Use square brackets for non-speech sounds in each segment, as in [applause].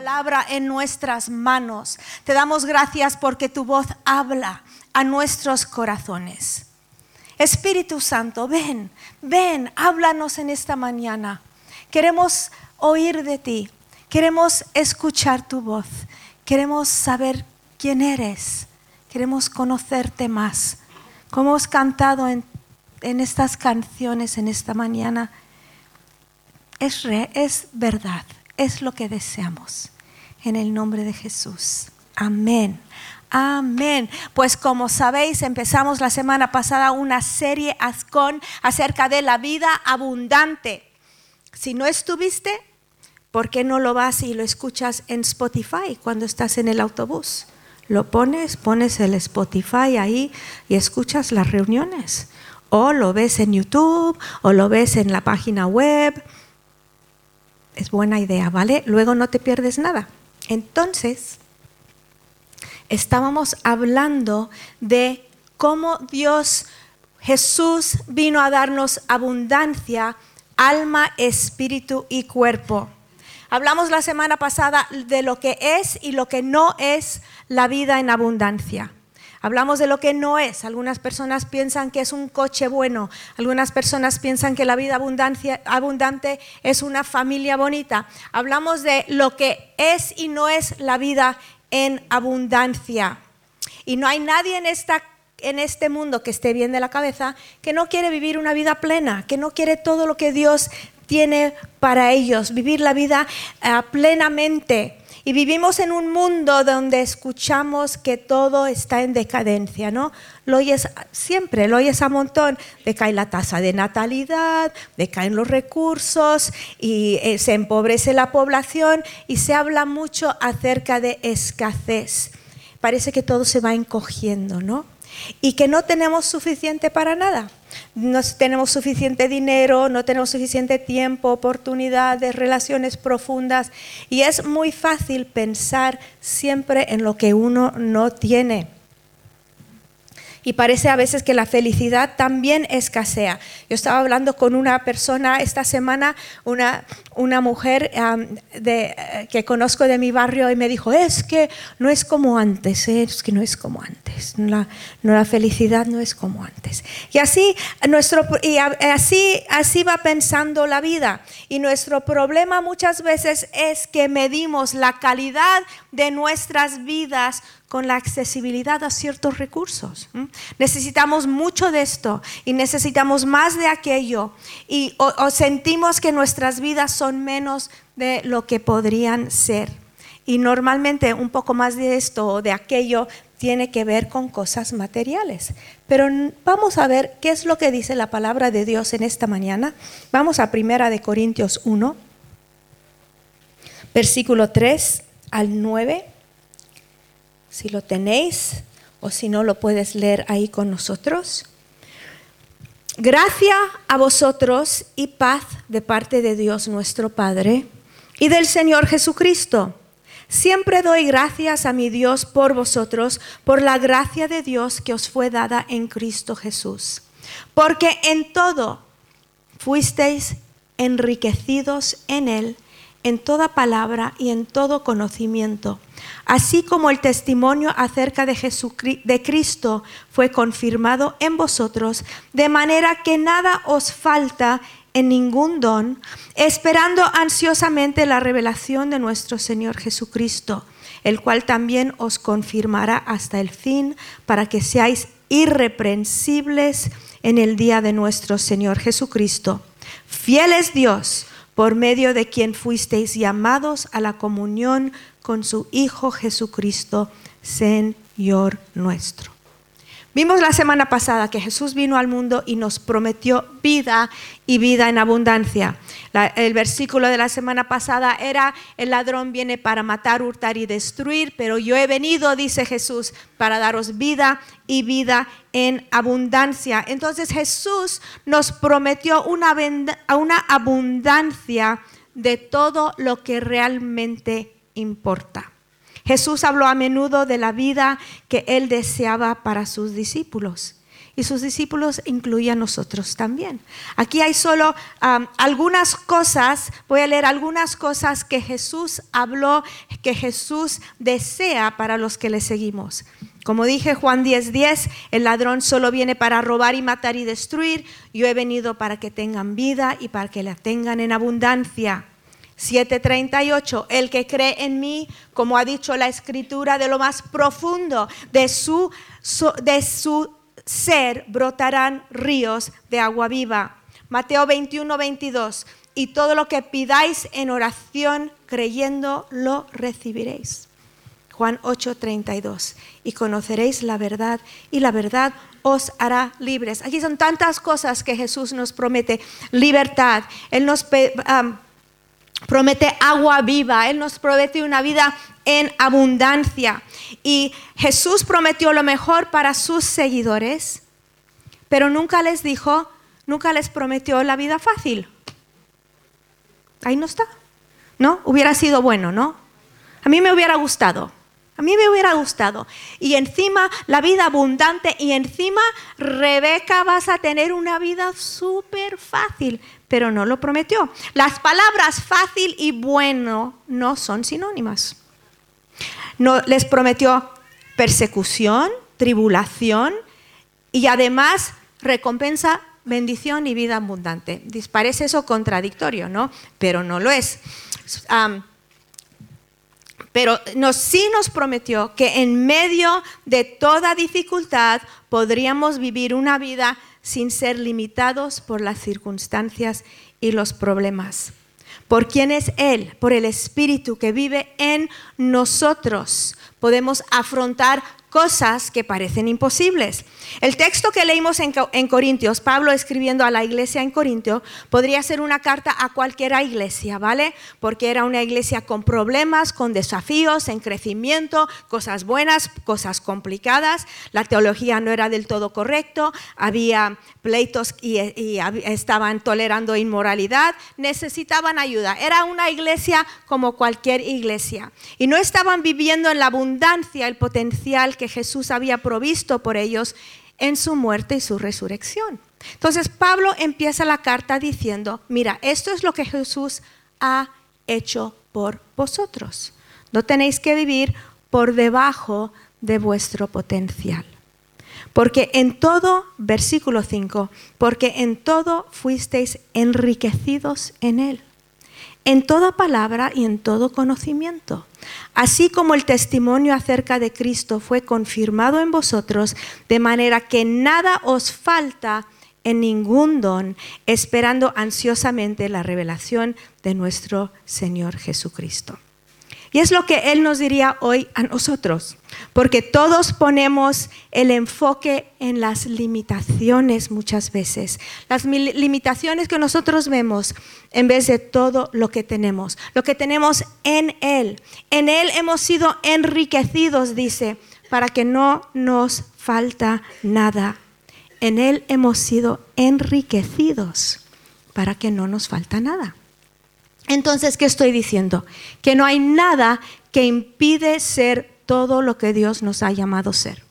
palabra en nuestras manos. Te damos gracias porque tu voz habla a nuestros corazones. Espíritu Santo, ven, ven, háblanos en esta mañana. Queremos oír de ti, queremos escuchar tu voz, queremos saber quién eres, queremos conocerte más. Como hemos cantado en, estas canciones en esta mañana, es, es verdad, es lo que deseamos. En el nombre de Jesús. Amén. Amén. Pues como sabéis, empezamos la semana pasada una serie Ascon acerca de la vida abundante. Si no estuviste, ¿por qué no lo vas y lo escuchas en Spotify cuando estás en el autobús? Lo pones, pones el Spotify ahí y escuchas las reuniones. O lo ves en YouTube o lo ves en la página web. Es buena idea, ¿vale? Luego no te pierdes nada. Entonces, estábamos hablando de cómo Dios, Jesús vino a darnos abundancia, alma, espíritu y cuerpo. Hablamos la semana pasada de lo que es y lo que no es la vida en abundancia. Hablamos de lo que no es. Algunas personas piensan que es un coche bueno. Algunas personas piensan que la vida abundante es una familia bonita. Hablamos de lo que es y no es la vida en abundancia. Y no hay nadie en, en este mundo que esté bien de la cabeza que no quiere vivir una vida plena, que no quiere todo lo que Dios tiene para ellos, vivir la vida ah, plenamente. Y vivimos en un mundo donde escuchamos que todo está en decadencia, ¿no? Lo oyes siempre, lo oyes a montón. Decae la tasa de natalidad, decaen los recursos y eh, se empobrece la población y se habla mucho acerca de escasez. Parece que todo se va encogiendo, ¿no? Y que no tenemos suficiente para nada no tenemos suficiente dinero, no tenemos suficiente tiempo, oportunidades, relaciones profundas y es muy fácil pensar siempre en lo que uno no tiene. Y parece a veces que la felicidad también escasea. Yo estaba hablando con una persona esta semana, una, una mujer de, que conozco de mi barrio y me dijo, es que no es como antes, ¿eh? es que no es como antes, la, no, la felicidad no es como antes. Y así, nuestro, y así, así va pensando la vida. Y nuestro problema muchas veces es que medimos la calidad de nuestras vidas con la accesibilidad a ciertos recursos. Necesitamos mucho de esto y necesitamos más de aquello y o, sentimos que nuestras vidas son menos de lo que podrían ser. Y normalmente un poco más de esto o de aquello tiene que ver con cosas materiales. Pero vamos a ver qué es lo que dice la palabra de Dios en esta mañana. Vamos a Primera de Corintios 1, versículo 3 al 9 si lo tenéis o si no lo puedes leer ahí con nosotros. Gracia a vosotros y paz de parte de Dios nuestro Padre y del Señor Jesucristo. Siempre doy gracias a mi Dios por vosotros, por la gracia de Dios que os fue dada en Cristo Jesús. Porque en todo fuisteis enriquecidos en Él, en toda palabra y en todo conocimiento así como el testimonio acerca de, de Cristo fue confirmado en vosotros, de manera que nada os falta en ningún don, esperando ansiosamente la revelación de nuestro Señor Jesucristo, el cual también os confirmará hasta el fin, para que seáis irreprensibles en el día de nuestro Señor Jesucristo. Fiel es Dios, por medio de quien fuisteis llamados a la comunión con su Hijo Jesucristo, Señor nuestro. Vimos la semana pasada que Jesús vino al mundo y nos prometió vida y vida en abundancia. el versículo de la semana pasada era, el ladrón viene para matar, hurtar y destruir, pero yo he venido, dice Jesús, para daros vida y vida en abundancia. Entonces Jesús nos prometió una, una abundancia de todo lo que realmente importa. Jesús habló a menudo de la vida que él deseaba para sus discípulos. Y sus discípulos incluyen a nosotros también. Aquí hay solo algunas cosas, voy a leer algunas cosas que Jesús habló, que Jesús desea para los que le seguimos. Como dije Juan 10:10, 10, el ladrón solo viene para robar y matar y destruir. Yo he venido para que tengan vida y para que la tengan en abundancia. 7:38, el que cree en mí, como ha dicho la escritura, de lo más profundo de su, de su ser brotarán ríos de agua viva. Mateo 21, 22, y todo lo que pidáis en oración creyendo lo recibiréis. Juan 8, 32, y conoceréis la verdad y la verdad os hará libres. Aquí son tantas cosas que Jesús nos promete. Libertad. Él nos promete agua viva, Él nos promete una vida en abundancia. Y Jesús prometió lo mejor para sus seguidores, pero nunca les dijo, nunca les prometió la vida fácil. Ahí no está. ¿No? Hubiera sido bueno, ¿no? A mí me hubiera gustado. A mí me hubiera gustado. Y encima la vida abundante y encima Rebeca vas a tener una vida súper fácil pero no lo prometió. Las palabras fácil y bueno no son sinónimas. No, les prometió persecución, tribulación y además recompensa, bendición y vida abundante. Parece eso contradictorio, ¿no? Pero no lo es. pero sí nos prometió que en medio de toda dificultad podríamos vivir una vida sin ser limitados por las circunstancias y los problemas. Por quién es Él, por el Espíritu que vive en nosotros, podemos afrontar cosas que parecen imposibles. El texto que leímos en, Corintios, Pablo escribiendo a la iglesia en Corintio, podría ser una carta a cualquiera iglesia, ¿vale? Porque era una iglesia con problemas, con desafíos, en crecimiento, cosas buenas, cosas complicadas. La teología no era del todo correcto, había pleitos y, estaban tolerando inmoralidad, necesitaban ayuda. Era una iglesia como cualquier iglesia. Y no estaban viviendo en la abundancia, el potencial que Jesús había provisto por ellos en su muerte y su resurrección. Entonces Pablo empieza la carta diciendo, mira, esto es lo que Jesús ha hecho por vosotros. No tenéis que vivir por debajo de vuestro potencial. Porque en todo, versículo 5, porque en todo fuisteis enriquecidos en él, en toda palabra y en todo conocimiento. Así como el testimonio acerca de Cristo fue confirmado en vosotros, de manera que nada os falta en ningún don, esperando ansiosamente la revelación de nuestro Señor Jesucristo. Y es lo que Él nos diría hoy a nosotros, porque todos ponemos el enfoque en las limitaciones muchas veces, las limitaciones que nosotros vemos en vez de todo lo que tenemos, lo que tenemos en Él. En Él hemos sido enriquecidos, dice, para que no nos falta nada. En Él hemos sido enriquecidos para que no nos falta nada. Entonces, ¿qué estoy diciendo? Que no hay nada que impide ser todo lo que Dios nos ha llamado ser.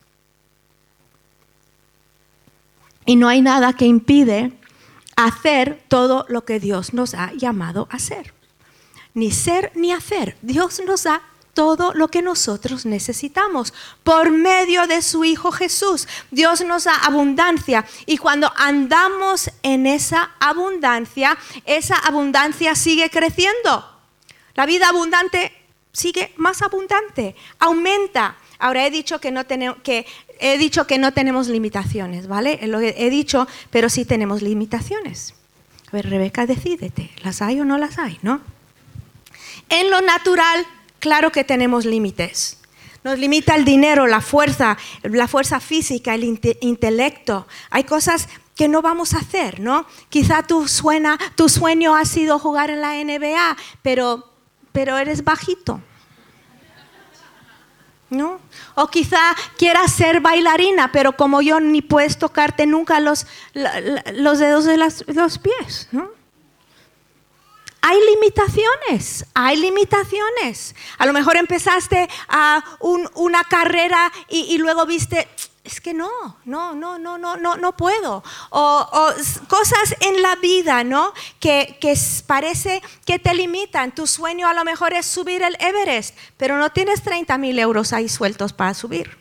Y no hay nada que impide hacer todo lo que Dios nos ha llamado a hacer. Ni ser ni hacer. Dios nos ha todo lo que nosotros necesitamos por medio de su Hijo Jesús. Dios nos da abundancia y cuando andamos en esa abundancia, esa abundancia sigue creciendo. La vida abundante sigue más abundante, aumenta. Ahora he dicho que no tenemos que he dicho que no tenemos limitaciones, ¿vale? Lo he dicho, pero sí tenemos limitaciones. A ver, Rebeca, decídete, ¿las hay o no las hay, no? En lo natural Claro que tenemos límites. Nos limita el dinero, la fuerza, la fuerza física, el intelecto. Hay cosas que no vamos a hacer, ¿no? Quizá tu, suena, tu sueño ha sido jugar en la NBA, pero, pero eres bajito. ¿No? O quizá quieras ser bailarina, pero como yo ni puedes tocarte nunca los, los dedos de los pies. ¿no? hay limitaciones, hay limitaciones. A lo mejor empezaste a una carrera y, luego viste, es que no, no, no, no, no, no, no puedo. O, cosas en la vida, ¿no? Que, que, parece que te limitan. Tu sueño a lo mejor es subir el Everest, pero no tienes 30 mil euros ahí sueltos para subir.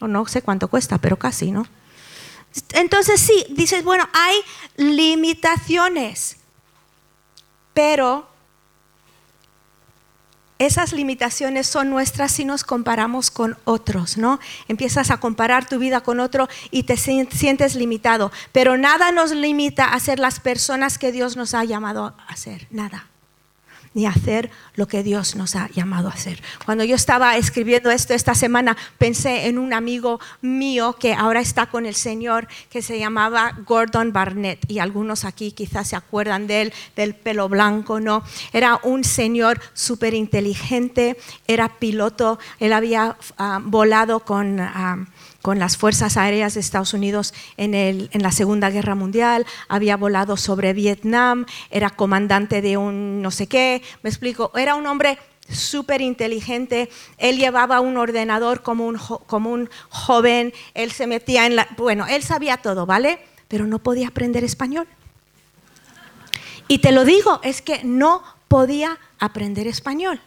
O no sé cuánto cuesta, pero casi, ¿no? Entonces sí, dices, bueno, hay limitaciones, pero esas limitaciones son nuestras si nos comparamos con otros, ¿no? Empiezas a comparar tu vida con otro y te sientes limitado, pero nada nos limita a ser las personas que Dios nos ha llamado a ser, nada ni hacer lo que Dios nos ha llamado a hacer. Cuando yo estaba escribiendo esto esta semana, pensé en un amigo mío que ahora está con el Señor, que se llamaba Gordon Barnett, y algunos aquí quizás se acuerdan de él, del pelo blanco, ¿no? Era un señor súper inteligente, era piloto, él había ah, volado con... Ah, con las Fuerzas Aéreas de Estados Unidos en, el, en, la Segunda Guerra Mundial, había volado sobre Vietnam, era comandante de un no sé qué, me explico, era un hombre súper inteligente, él llevaba un ordenador como un, como un joven, él se metía en la... Bueno, él sabía todo, ¿vale? Pero no podía aprender español. Y te lo digo, es que no podía aprender español.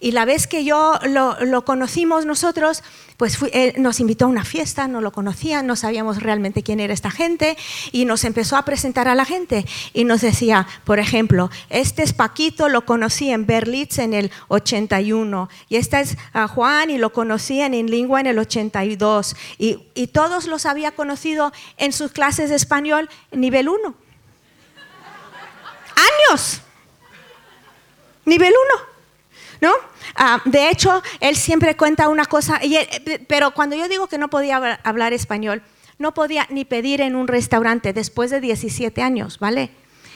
Y la vez que yo lo, conocimos nosotros, pues nos invitó a una fiesta, no lo conocían, no sabíamos realmente quién era esta gente y nos empezó a presentar a la gente y nos decía, por ejemplo, este es Paquito, lo conocí en Berlitz en el 81 y este es ah, Juan y lo conocí en Lingua en el 82 y, y todos los había conocido en sus clases de español nivel 1. Años. Nivel 1. ¿No? Ah, de hecho, él siempre cuenta una cosa, pero cuando yo digo que no podía hablar español, no podía ni pedir en un restaurante después de 17 años, ¿vale?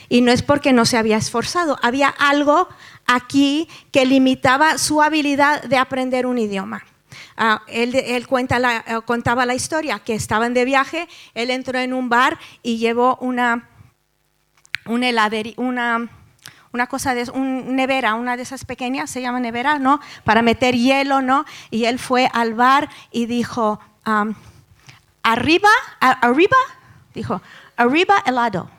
Y no es porque no se había esforzado, había algo aquí que limitaba su habilidad de aprender un idioma. Ah, él, cuenta eh, contaba la historia que estaban de viaje, él entró en un bar y llevó una, una heladería, una una cosa de un nevera, una de esas pequeñas, se llama nevera, ¿no? Para meter hielo, ¿no? Y él fue al bar y dijo, arriba, arriba, dijo, arriba helado.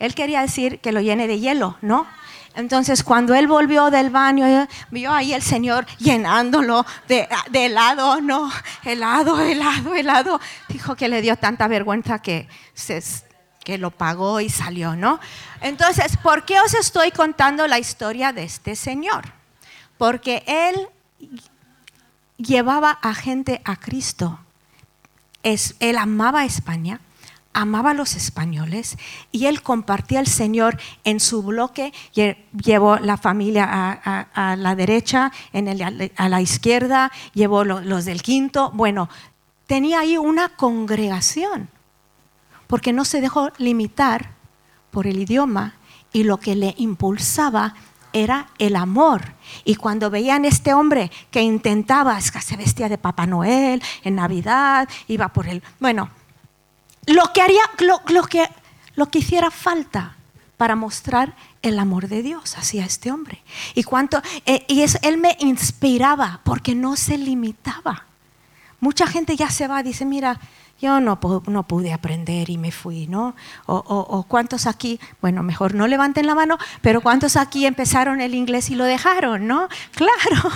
Él quería decir que lo llene de hielo, ¿no? Entonces, cuando él volvió del baño, eh, vio ahí el Señor llenándolo de, de, helado, no, helado, helado, helado. Dijo que le dio tanta vergüenza que se, que lo pagó y salió, ¿no? Entonces, ¿por qué os estoy contando la historia de este señor? Porque él llevaba a gente a Cristo. Es, él amaba a España, amaba a los españoles y él compartía el Señor en su bloque, llevó la familia a, la derecha, en el, a la izquierda, llevó los del quinto, bueno, tenía ahí una congregación porque no se dejó limitar por el idioma y lo que le impulsaba era el amor. Y cuando veían este hombre que intentaba, se vestía de Papá Noel en Navidad, iba por el... Bueno, lo que haría, lo, que, lo que hiciera falta para mostrar el amor de Dios hacia este hombre. Y, cuánto, eh, y es, él me inspiraba porque no se limitaba. Mucha gente ya se va, dice, mira, yo no, no pude aprender y me fui, ¿no? O, cuántos aquí, bueno, mejor no levanten la mano, pero cuántos aquí empezaron el inglés y lo dejaron, ¿no? [laughs] Claro,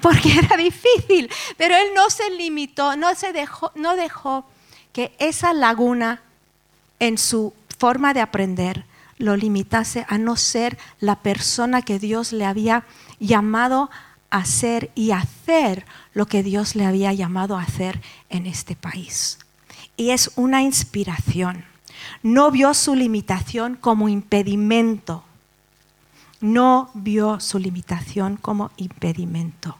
porque era difícil, pero él no se limitó, no, se dejó, no dejó que esa laguna en su forma de aprender lo limitase a no ser la persona que Dios le había llamado a ser y hacer lo que Dios le había llamado a hacer en este país y es una inspiración. No vio su limitación como impedimento. No vio su limitación como impedimento.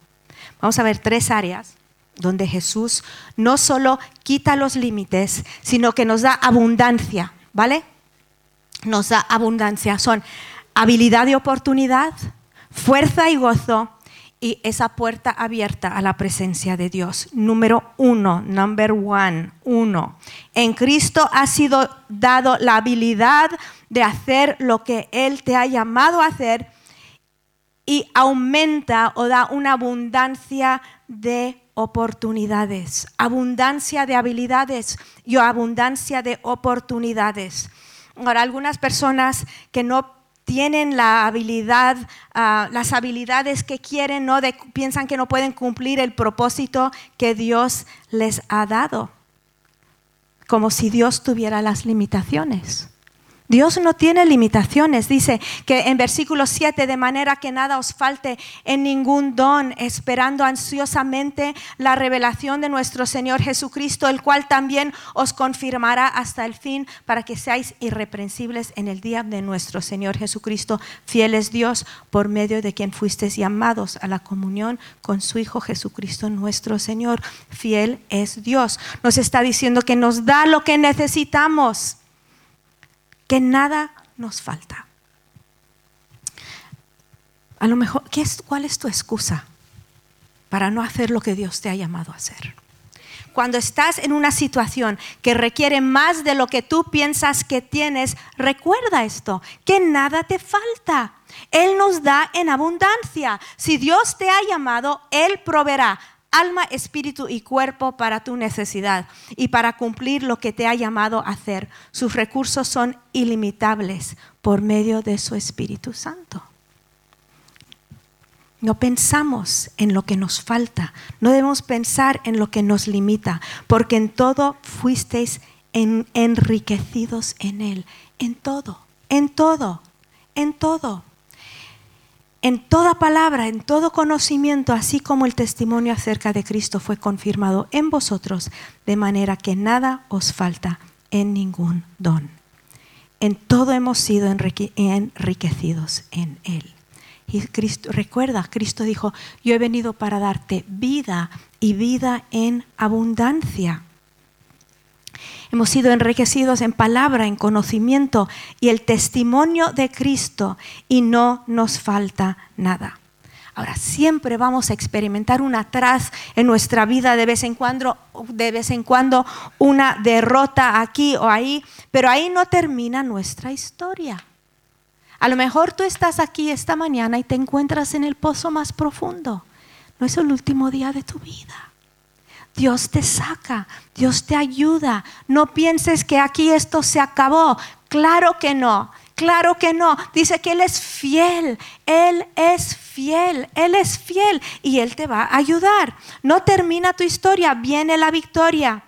Vamos a ver tres áreas donde Jesús no solo quita los límites, sino que nos da abundancia, ¿vale? Nos da abundancia. Son habilidad y oportunidad, fuerza y gozo y esa puerta abierta a la presencia de Dios. Número uno, number one, uno. En Cristo ha sido dado la habilidad de hacer lo que Él te ha llamado a hacer y aumenta o da una abundancia de oportunidades, abundancia de habilidades y abundancia de oportunidades. Ahora, algunas personas que no tienen la habilidad, ah, las habilidades que quieren, ¿no? piensan que no pueden cumplir el propósito que Dios les ha dado, como si Dios tuviera las limitaciones. Dios no tiene limitaciones. Dice que en versículo 7, de manera que nada os falte en ningún don, esperando ansiosamente la revelación de nuestro Señor Jesucristo, el cual también os confirmará hasta el fin para que seáis irreprensibles en el día de nuestro Señor Jesucristo. Fiel es Dios por medio de quien fuisteis llamados a la comunión con su Hijo Jesucristo nuestro Señor. Fiel es Dios. Nos está diciendo que nos da lo que necesitamos que nada nos falta. A lo mejor, ¿qué es, ¿cuál es tu excusa para no hacer lo que Dios te ha llamado a hacer? Cuando estás en una situación que requiere más de lo que tú piensas que tienes, recuerda esto, que nada te falta. Él nos da en abundancia. Si Dios te ha llamado, Él proveerá alma, espíritu y cuerpo para tu necesidad y para cumplir lo que te ha llamado a hacer. Sus recursos son ilimitables por medio de su Espíritu Santo. No pensamos en lo que nos falta, no debemos pensar en lo que nos limita, porque en todo fuisteis enriquecidos en Él, en todo, en todo, en todo en toda palabra, en todo conocimiento, así como el testimonio acerca de Cristo fue confirmado en vosotros, de manera que nada os falta en ningún don. En todo hemos sido enriquecidos en Él. Y Cristo, recuerda, Cristo dijo, yo he venido para darte vida y vida en abundancia. Hemos sido enriquecidos en palabra, en conocimiento y el testimonio de Cristo y no nos falta nada. Ahora, siempre vamos a experimentar un atrás en nuestra vida, de vez en cuando, de vez en cuando una derrota aquí o ahí, pero ahí no termina nuestra historia. A lo mejor tú estás aquí esta mañana y te encuentras en el pozo más profundo. No es el último día de tu vida. Dios te saca, Dios te ayuda. No pienses que aquí esto se acabó. Claro que no, claro que no. Dice que Él es fiel, Él es fiel, Él es fiel y Él te va a ayudar. No termina tu historia, viene la victoria.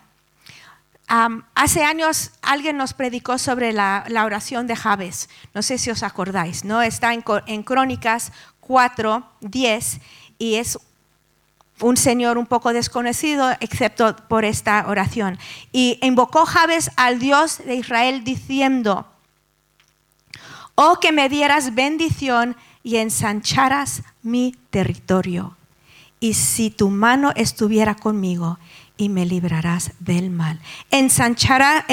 hace años alguien nos predicó sobre la, oración de Javes. No sé si os acordáis, ¿no? Está en, en Crónicas 4, 10 y es un señor un poco desconocido, excepto por esta oración. Y invocó Jabes al Dios de Israel diciendo, oh que me dieras bendición y ensancharas mi territorio. Y si tu mano estuviera conmigo y me librarás del mal. Ensancharás,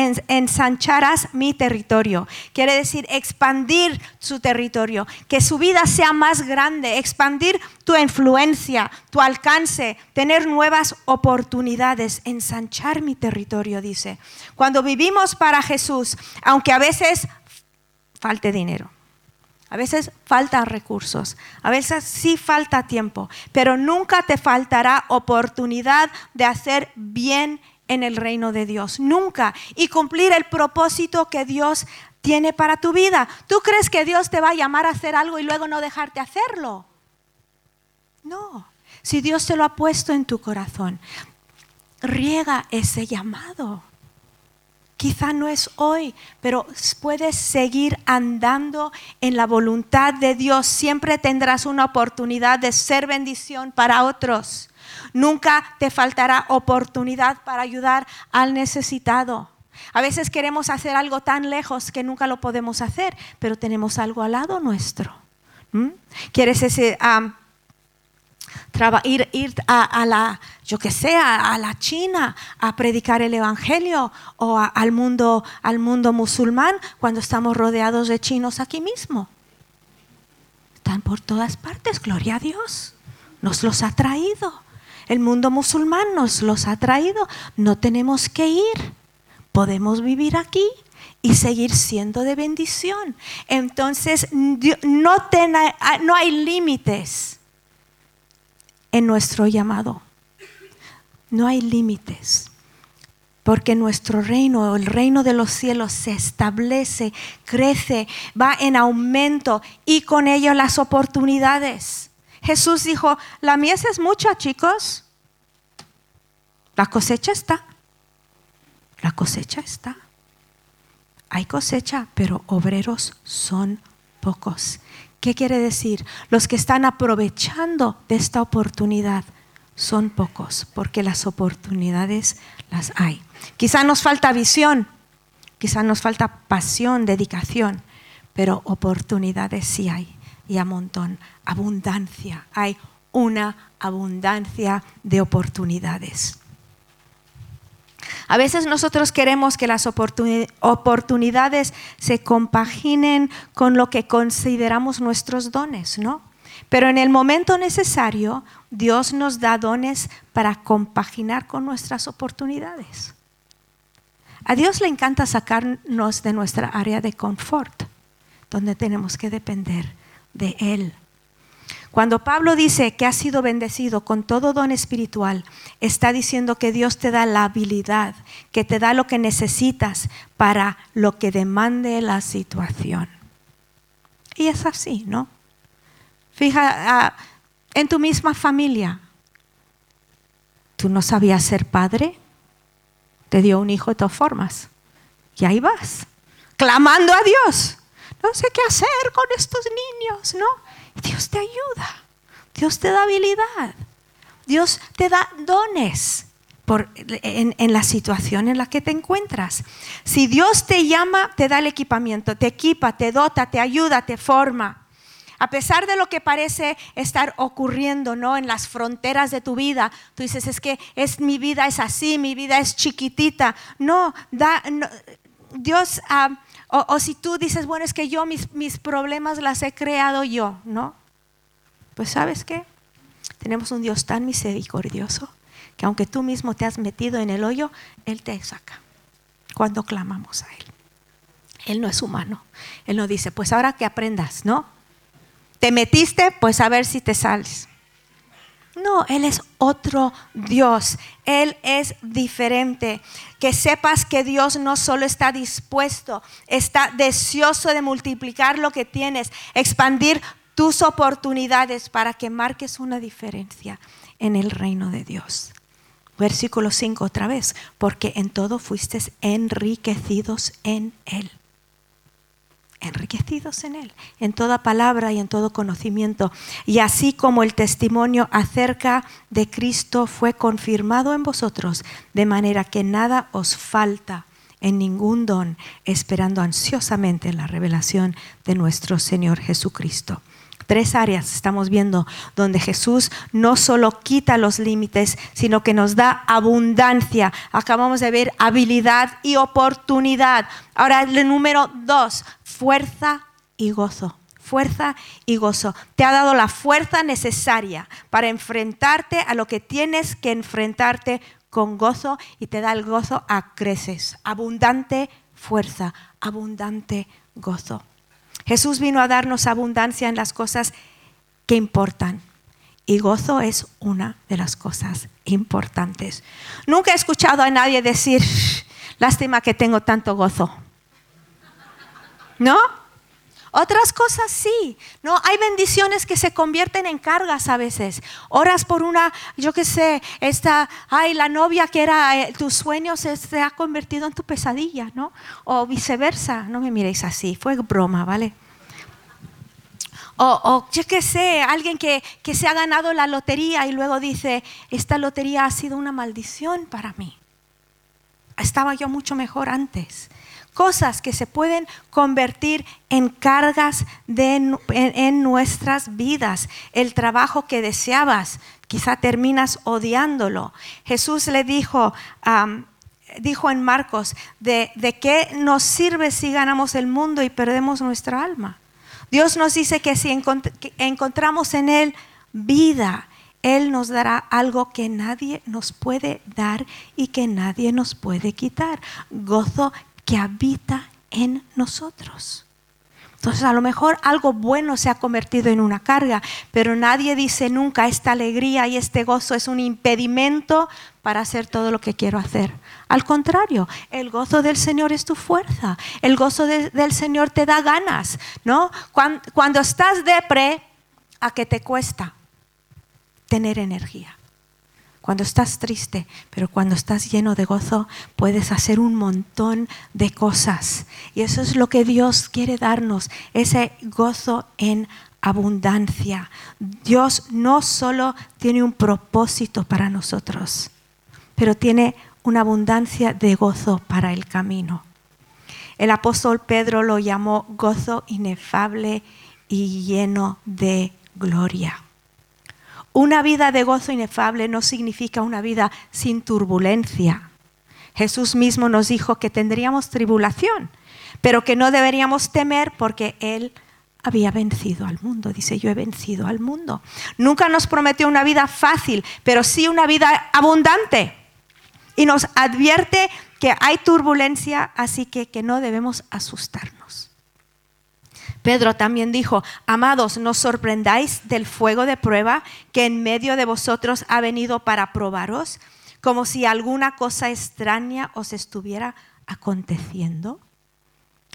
mi territorio. Quiere decir expandir su territorio, que su vida sea más grande, expandir tu influencia, tu alcance, tener nuevas oportunidades, ensanchar mi territorio, dice. Cuando vivimos para Jesús, aunque a veces falte dinero a veces faltan recursos, a veces sí falta tiempo, pero nunca te faltará oportunidad de hacer bien en el reino de Dios, nunca, y cumplir el propósito que Dios tiene para tu vida. ¿Tú crees que Dios te va a llamar a hacer algo y luego no dejarte hacerlo? No, si Dios te lo ha puesto en tu corazón, riega ese llamado. Quizá no es hoy, pero puedes seguir andando en la voluntad de Dios. Siempre tendrás una oportunidad de ser bendición para otros. Nunca te faltará oportunidad para ayudar al necesitado. A veces queremos hacer algo tan lejos que nunca lo podemos hacer, pero tenemos algo al lado nuestro. ¿Mm? ¿Quieres ese, ir, a, la, yo que sé, a, la China a predicar el Evangelio o al, mundo, al mundo musulmán cuando estamos rodeados de chinos aquí mismo. Están por todas partes, gloria a Dios. Nos los ha traído. El mundo musulmán nos los ha traído. No tenemos que ir. Podemos vivir aquí y seguir siendo de bendición. Entonces, no hay límites en nuestro llamado. no hay límites. Porque nuestro reino, el reino de los cielos, se establece, crece, va en aumento y con ello las oportunidades. Jesús dijo, la mies es mucha, chicos. La cosecha está. La cosecha está. Hay cosecha, pero obreros son pocos. ¿Qué quiere decir? Los que están aprovechando de esta oportunidad son pocos, porque las oportunidades las hay. Quizá nos falta visión, quizá nos falta pasión, dedicación, pero oportunidades sí hay y a montón, abundancia, hay una abundancia de oportunidades. A veces nosotros queremos que las oportunidades se compaginen con lo que consideramos nuestros dones, ¿no? Pero en el momento necesario, Dios nos da dones para compaginar con nuestras oportunidades. A Dios le encanta sacarnos de nuestra área de confort, donde tenemos que depender de Él. Cuando Pablo dice que ha sido bendecido con todo don espiritual, está diciendo que Dios te da la habilidad, que te da lo que necesitas para lo que demande la situación. Y es así, ¿no? Fija, ah, en tu misma familia, ¿tú no sabías ser padre? Te dio un hijo de todas formas. Y ahí vas, clamando a Dios. No sé qué hacer con estos niños, ¿no? Dios te ayuda. Dios te da habilidad. Dios te da dones en, en, la situación en la que te encuentras. Si Dios te llama, te da el equipamiento, te equipa, te dota, te ayuda, te forma. A pesar de lo que parece estar ocurriendo, ¿no? En las fronteras de tu vida, tú dices, es que es mi vida es así, mi vida es chiquitita. No, da, Dios, ah, o, si tú dices, bueno, es que yo mis, mis problemas las he creado yo, ¿no? Pues sabes qué? Tenemos un Dios tan misericordioso que aunque tú mismo te has metido en el hoyo, Él te saca cuando clamamos a Él. Él no es humano. Él no dice, pues ahora que aprendas, ¿no? Te metiste, pues a ver si te sales. No, Él es otro Dios. Él es diferente. Que sepas que Dios no solo está dispuesto, está deseoso de multiplicar lo que tienes, expandir tus oportunidades para que marques una diferencia en el reino de Dios. Versículo 5 otra vez, porque en todo fuisteis enriquecidos en Él enriquecidos en Él, en toda palabra y en todo conocimiento. Y así como el testimonio acerca de Cristo fue confirmado en vosotros, de manera que nada os falta en ningún don, esperando ansiosamente la revelación de nuestro Señor Jesucristo tres áreas estamos viendo donde Jesús no solo quita los límites, sino que nos da abundancia. Acabamos de ver habilidad y oportunidad. Ahora el número dos, fuerza y gozo. Fuerza y gozo. Te ha dado la fuerza necesaria para enfrentarte a lo que tienes que enfrentarte con gozo y te da el gozo a creces. Abundante fuerza, abundante gozo. Jesús vino a darnos abundancia en las cosas que importan. Y gozo es una de las cosas importantes. Nunca he escuchado a nadie decir, lástima que tengo tanto gozo. ¿No? Otras cosas sí, no hay bendiciones que se convierten en cargas a veces. Oras por una, yo qué sé, esta, ay, la novia que era eh, tu sueño se, ha convertido en tu pesadilla, ¿no? O viceversa. No me miréis así, fue broma, ¿vale? O, o yo qué sé, alguien que, que se ha ganado la lotería y luego dice, esta lotería ha sido una maldición para mí. Estaba yo mucho mejor antes cosas que se pueden convertir en cargas en, nuestras vidas. El trabajo que deseabas, quizá terminas odiándolo. Jesús le dijo, dijo en Marcos, de, de qué nos sirve si ganamos el mundo y perdemos nuestra alma. Dios nos dice que si encontramos en Él vida, Él nos dará algo que nadie nos puede dar y que nadie nos puede quitar. Gozo habita en nosotros. Entonces a lo mejor algo bueno se ha convertido en una carga, pero nadie dice nunca esta alegría y este gozo es un impedimento para hacer todo lo que quiero hacer. Al contrario, el gozo del Señor es tu fuerza. El gozo del Señor te da ganas, ¿no? Cuando, cuando estás depre, ¿a qué te cuesta tener energía? Cuando estás triste, pero cuando estás lleno de gozo, puedes hacer un montón de cosas. Y eso es lo que Dios quiere darnos, ese gozo en abundancia. Dios no solo tiene un propósito para nosotros, pero tiene una abundancia de gozo para el camino. El apóstol Pedro lo llamó gozo inefable y lleno de gloria. Una vida de gozo inefable no significa una vida sin turbulencia. Jesús mismo nos dijo que tendríamos tribulación, pero que no deberíamos temer porque Él había vencido al mundo. Dice, yo he vencido al mundo. Nunca nos prometió una vida fácil, pero sí una vida abundante. Y nos advierte que hay turbulencia, así que, que no debemos asustarnos. Pedro también dijo, amados, no sorprendáis del fuego de prueba que en medio de vosotros ha venido para probaros, como si alguna cosa extraña os estuviera aconteciendo.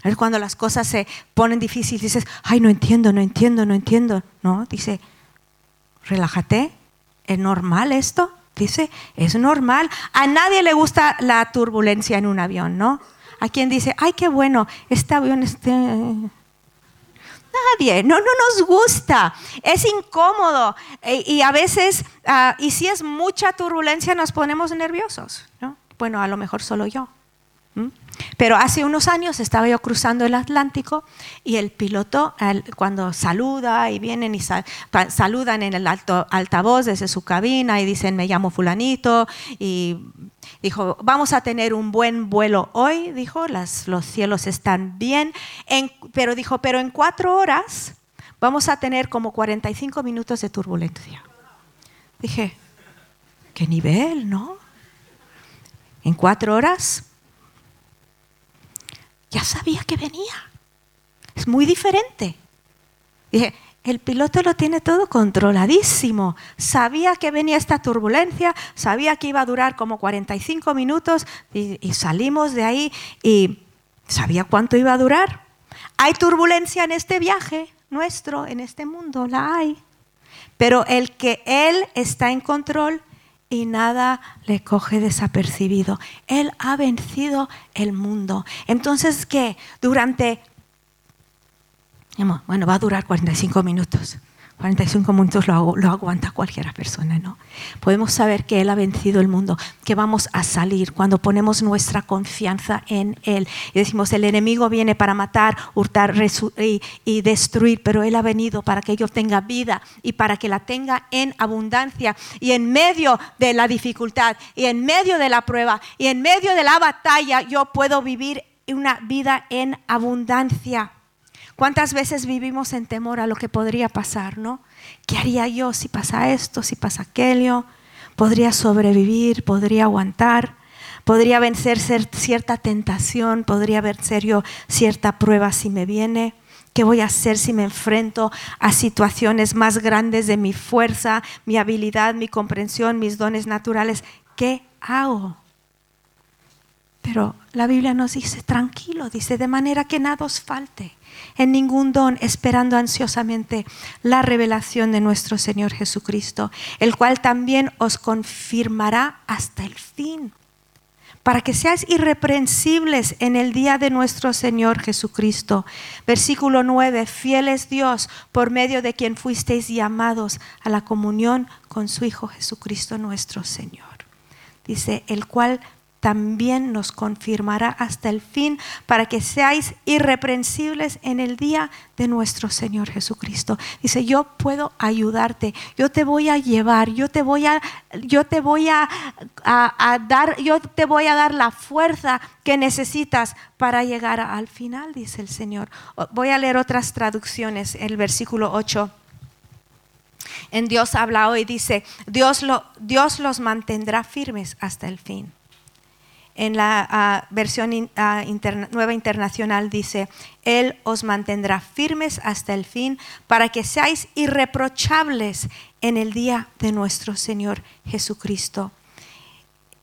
Es cuando las cosas se ponen difíciles, dices, ay, no entiendo, no entiendo, no entiendo. No, dice, relájate, ¿es normal esto? Dice, es normal. A nadie le gusta la turbulencia en un avión, ¿no? A quien dice, ay, qué bueno, este avión está... Nadie, no, no nos gusta, es incómodo e, y a veces, ah, y si es mucha turbulencia, nos ponemos nerviosos, ¿no? Bueno, a lo mejor solo yo. Pero hace unos años estaba yo cruzando el Atlántico y el piloto, cuando saluda y vienen y saludan en el altavoz desde su cabina y dicen, me llamo fulanito, y dijo, vamos a tener un buen vuelo hoy, dijo, los cielos están bien, pero dijo, pero en cuatro horas vamos a tener como 45 minutos de turbulencia. Dije, ¿qué nivel, no? En cuatro horas ya sabía que venía. Es muy diferente. Dije, el piloto lo tiene todo controladísimo. Sabía que venía esta turbulencia, sabía que iba a durar como 45 minutos y, y, salimos de ahí y sabía cuánto iba a durar. Hay turbulencia en este viaje nuestro, en este mundo, la hay. Pero el que Él está en control y nada le coge desapercibido. Él ha vencido el mundo. Entonces, ¿qué? Durante, bueno, va a durar 45 minutos. 45 minutos lo, lo, aguanta cualquiera persona, ¿no? Podemos saber que Él ha vencido el mundo, que vamos a salir cuando ponemos nuestra confianza en Él. Y decimos, el enemigo viene para matar, hurtar y, y destruir, pero Él ha venido para que yo tenga vida y para que la tenga en abundancia. Y en medio de la dificultad, y en medio de la prueba, y en medio de la batalla, yo puedo vivir una vida en abundancia. ¿Cuántas veces vivimos en temor a lo que podría pasar, no? ¿Qué haría yo si pasa esto, si pasa aquello? ¿Podría sobrevivir? ¿Podría aguantar? ¿Podría vencer cierta tentación? ¿Podría vencer yo cierta prueba si me viene? ¿Qué voy a hacer si me enfrento a situaciones más grandes de mi fuerza, mi habilidad, mi comprensión, mis dones naturales? ¿Qué hago? Pero la Biblia nos dice, tranquilo, dice, de manera que nada os falte en ningún don, esperando ansiosamente la revelación de nuestro Señor Jesucristo, el cual también os confirmará hasta el fin, para que seáis irreprensibles en el día de nuestro Señor Jesucristo. Versículo 9, fiel es Dios por medio de quien fuisteis llamados a la comunión con su Hijo Jesucristo nuestro Señor. Dice, el cual también nos confirmará hasta el fin para que seáis irreprensibles en el día de nuestro Señor Jesucristo. Dice, yo puedo ayudarte, yo te voy a llevar, yo te voy a, yo te voy a, dar, yo te voy a dar la fuerza que necesitas para llegar al final, dice el Señor. Voy a leer otras traducciones, el versículo 8 en Dios habla hoy, dice, Dios, lo, Dios los mantendrá firmes hasta el fin en la versión nueva internacional dice, Él os mantendrá firmes hasta el fin para que seáis irreprochables en el día de nuestro Señor Jesucristo.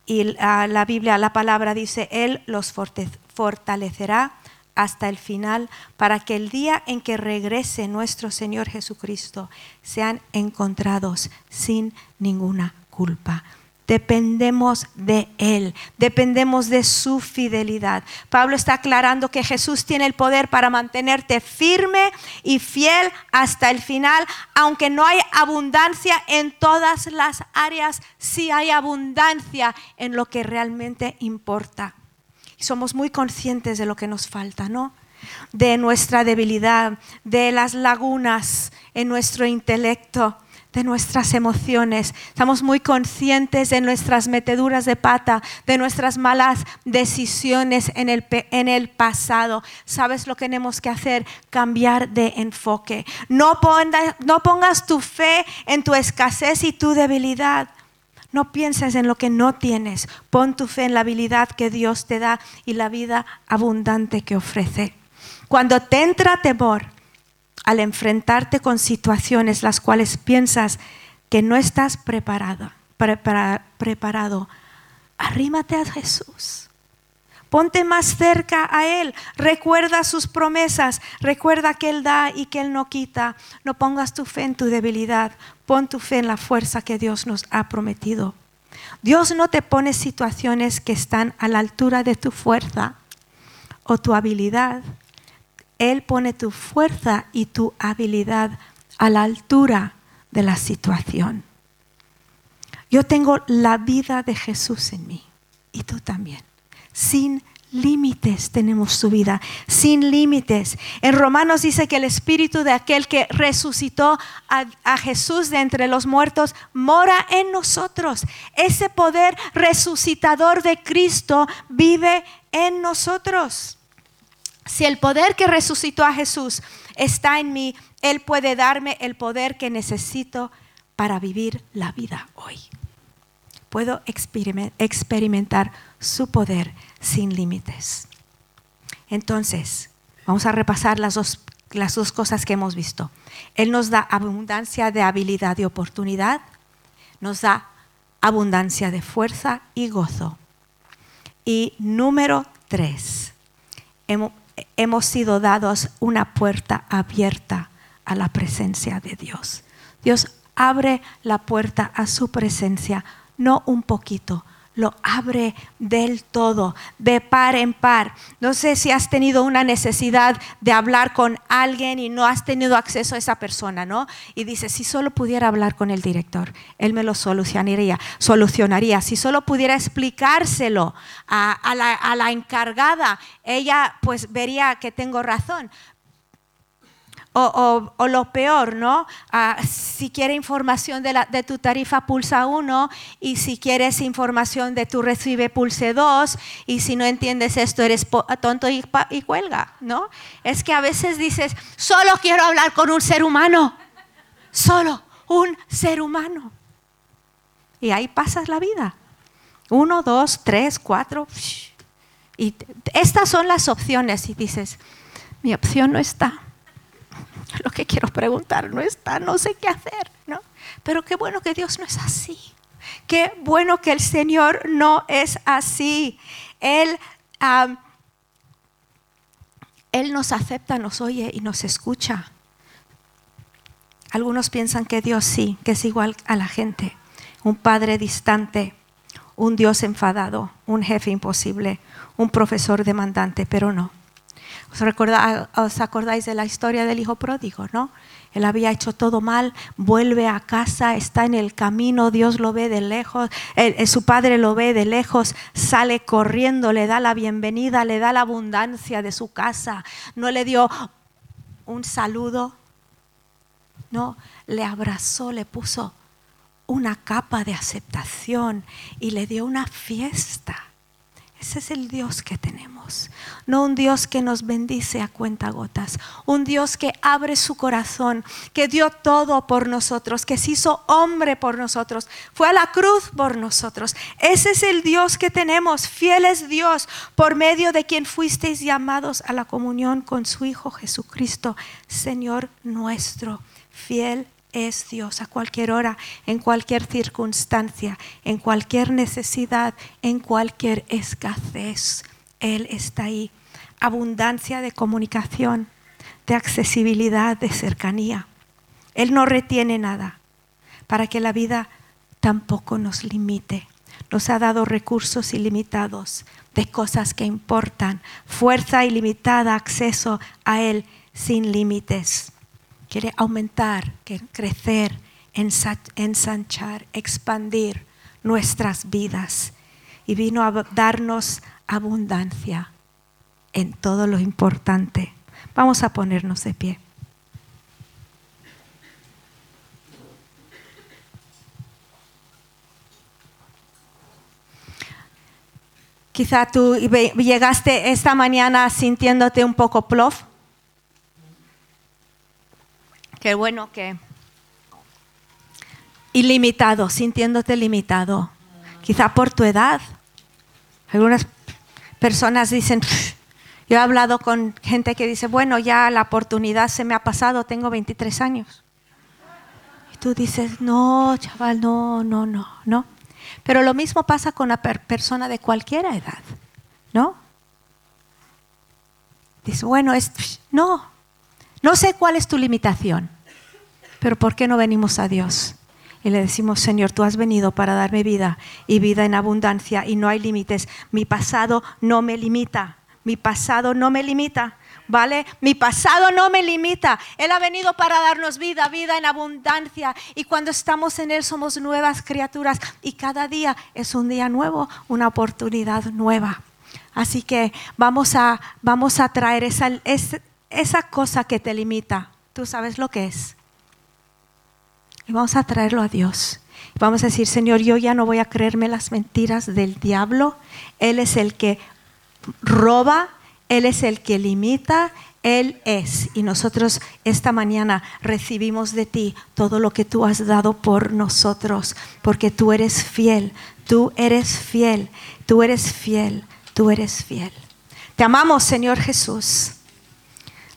Y la Biblia, la palabra dice, Él los fortalecerá hasta el final para que el día en que regrese nuestro Señor Jesucristo sean encontrados sin ninguna culpa. Dependemos de Él, dependemos de su fidelidad. Pablo está aclarando que Jesús tiene el poder para mantenerte firme y fiel hasta el final, aunque no hay abundancia en todas las áreas, sí hay abundancia en lo que realmente importa. Somos muy conscientes de lo que nos falta, ¿no? De nuestra debilidad, de las lagunas en nuestro intelecto de nuestras emociones, estamos muy conscientes de nuestras meteduras de pata, de nuestras malas decisiones en el, en el pasado. ¿Sabes lo que tenemos que hacer? Cambiar de enfoque. No, no pongas tu fe en tu escasez y tu debilidad. No pienses en lo que no tienes. Pon tu fe en la habilidad que Dios te da y la vida abundante que ofrece. Cuando te entra temor, al enfrentarte con situaciones las cuales piensas que no estás preparado, preparado, arrímate a Jesús. Ponte más cerca a Él. Recuerda sus promesas. Recuerda que Él da y que Él no quita. No pongas tu fe en tu debilidad. Pon tu fe en la fuerza que Dios nos ha prometido. Dios no te pone situaciones que están a la altura de tu fuerza o tu habilidad él pone tu fuerza y tu habilidad a la altura de la situación. Yo tengo la vida de Jesús en mí y tú también. Sin límites tenemos su vida, sin límites. En Romanos dice que el espíritu de aquel que resucitó a, a, Jesús de entre los muertos mora en nosotros. Ese poder resucitador de Cristo vive en nosotros. Si el poder que resucitó a Jesús está en mí, Él puede darme el poder que necesito para vivir la vida hoy. Puedo experimentar su poder sin límites. Entonces, vamos a repasar las dos, las dos cosas que hemos visto. Él nos da abundancia de habilidad y oportunidad, nos da abundancia de fuerza y gozo. Y número tres, hemos sido dados una puerta abierta a la presencia de Dios. Dios abre la puerta a su presencia, no un poquito, lo abre del todo, de par en par. No sé si has tenido una necesidad de hablar con alguien y no has tenido acceso a esa persona, ¿no? Y dices, si solo pudiera hablar con el director, él me lo solucionaría, solucionaría. Si solo pudiera explicárselo a, la, a la encargada, ella pues vería que tengo razón. O, lo peor, ¿no? Ah, si quiere información de, tu tarifa, pulsa 1 y si quieres información de tu recibe, pulse 2 y si no entiendes esto, eres tonto y, y cuelga, ¿no? Es que a veces dices, solo quiero hablar con un ser humano, solo un ser humano. Y ahí pasas la vida. Uno, dos, tres, cuatro. Y estas son las opciones y dices, mi opción no está [laughs] lo que quiero preguntar no está, no sé qué hacer, ¿no? Pero qué bueno que Dios no es así. Qué bueno que el Señor no es así. Él, Él nos acepta, nos oye y nos escucha. Algunos piensan que Dios sí, que es igual a la gente. Un padre distante, un Dios enfadado, un jefe imposible, un profesor demandante, pero no. ¿Os, acordáis de la historia del hijo pródigo, no? Él había hecho todo mal, vuelve a casa, está en el camino, Dios lo ve de lejos, su padre lo ve de lejos, sale corriendo, le da la bienvenida, le da la abundancia de su casa, no le dio un saludo, no, le abrazó, le puso una capa de aceptación y le dio una fiesta. Ese es el Dios que tenemos. No un Dios que nos bendice a cuentagotas. Un Dios que abre su corazón, que dio todo por nosotros, que se hizo hombre por nosotros, fue a la cruz por nosotros. Ese es el Dios que tenemos. Fiel es Dios por medio de quien fuisteis llamados a la comunión con su Hijo Jesucristo, Señor nuestro. Fiel es Dios a cualquier hora, en cualquier circunstancia, en cualquier necesidad, en cualquier escasez. Él está ahí. Abundancia de comunicación, de accesibilidad, de cercanía. Él no retiene nada para que la vida tampoco nos limite. Nos ha dado recursos ilimitados de cosas que importan, fuerza ilimitada, acceso a Él sin límites. Quiere aumentar, crecer, ensanchar, expandir nuestras vidas. Y vino a darnos abundancia en todo lo importante. Vamos a ponernos de pie. Quizá tú llegaste esta mañana sintiéndote un poco plof. Qué bueno que... Ilimitado, sintiéndote limitado. Quizá por tu edad. Algunas personas dicen, yo he hablado con gente que dice, bueno, ya la oportunidad se me ha pasado, tengo 23 años. Y tú dices, no, chaval, no, no, no, no. Pero lo mismo pasa con una persona de cualquier edad, ¿no? Dice, bueno, es, no, no sé cuál es tu limitación, pero ¿por qué no venimos a Dios? Y le decimos, Señor, tú has venido para darme vida y vida en abundancia y no hay límites. Mi pasado no me limita, mi pasado no me limita. ¿vale? Mi pasado no me limita. Él ha venido para darnos vida, vida en abundancia. Y cuando estamos en Él somos nuevas criaturas. Y cada día es un día nuevo, una oportunidad nueva. Así que vamos a, vamos a traer esa, esa cosa que te limita. Tú sabes lo que es. Y vamos a traerlo a Dios. Vamos a decir, Señor, yo ya no voy a creerme las mentiras del diablo. Él es el que roba, él es el que limita, Él es. Y nosotros esta mañana recibimos de ti todo lo que tú has dado por nosotros, porque tú eres fiel, tú eres fiel, tú eres fiel, tú eres fiel. Te amamos, Señor Jesús.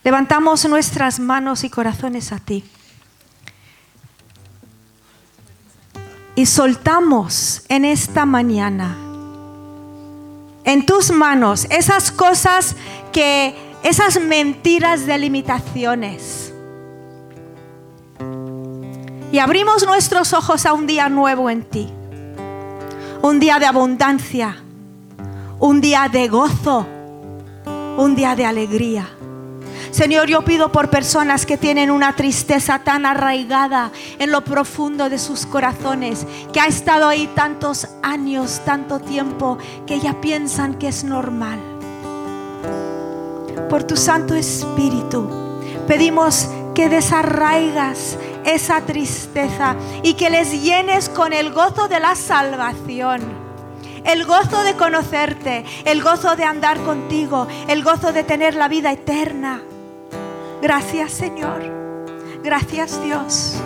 Levantamos nuestras manos y corazones a ti. Soltamos en esta mañana en tus manos esas cosas que, esas mentiras de limitaciones. Y abrimos nuestros ojos a un día nuevo en ti. Un día de abundancia. Un día de gozo. Un día de alegría. Señor, yo pido por personas que tienen una tristeza tan arraigada en lo profundo de sus corazones, que ha estado ahí tantos años, tanto tiempo, que ya piensan que es normal. Por tu Santo Espíritu, pedimos que desarraigas esa tristeza y que les llenes con el gozo de la salvación el gozo de conocerte, el gozo de andar contigo, el gozo de tener la vida eterna. Gracias Señor. Gracias Dios.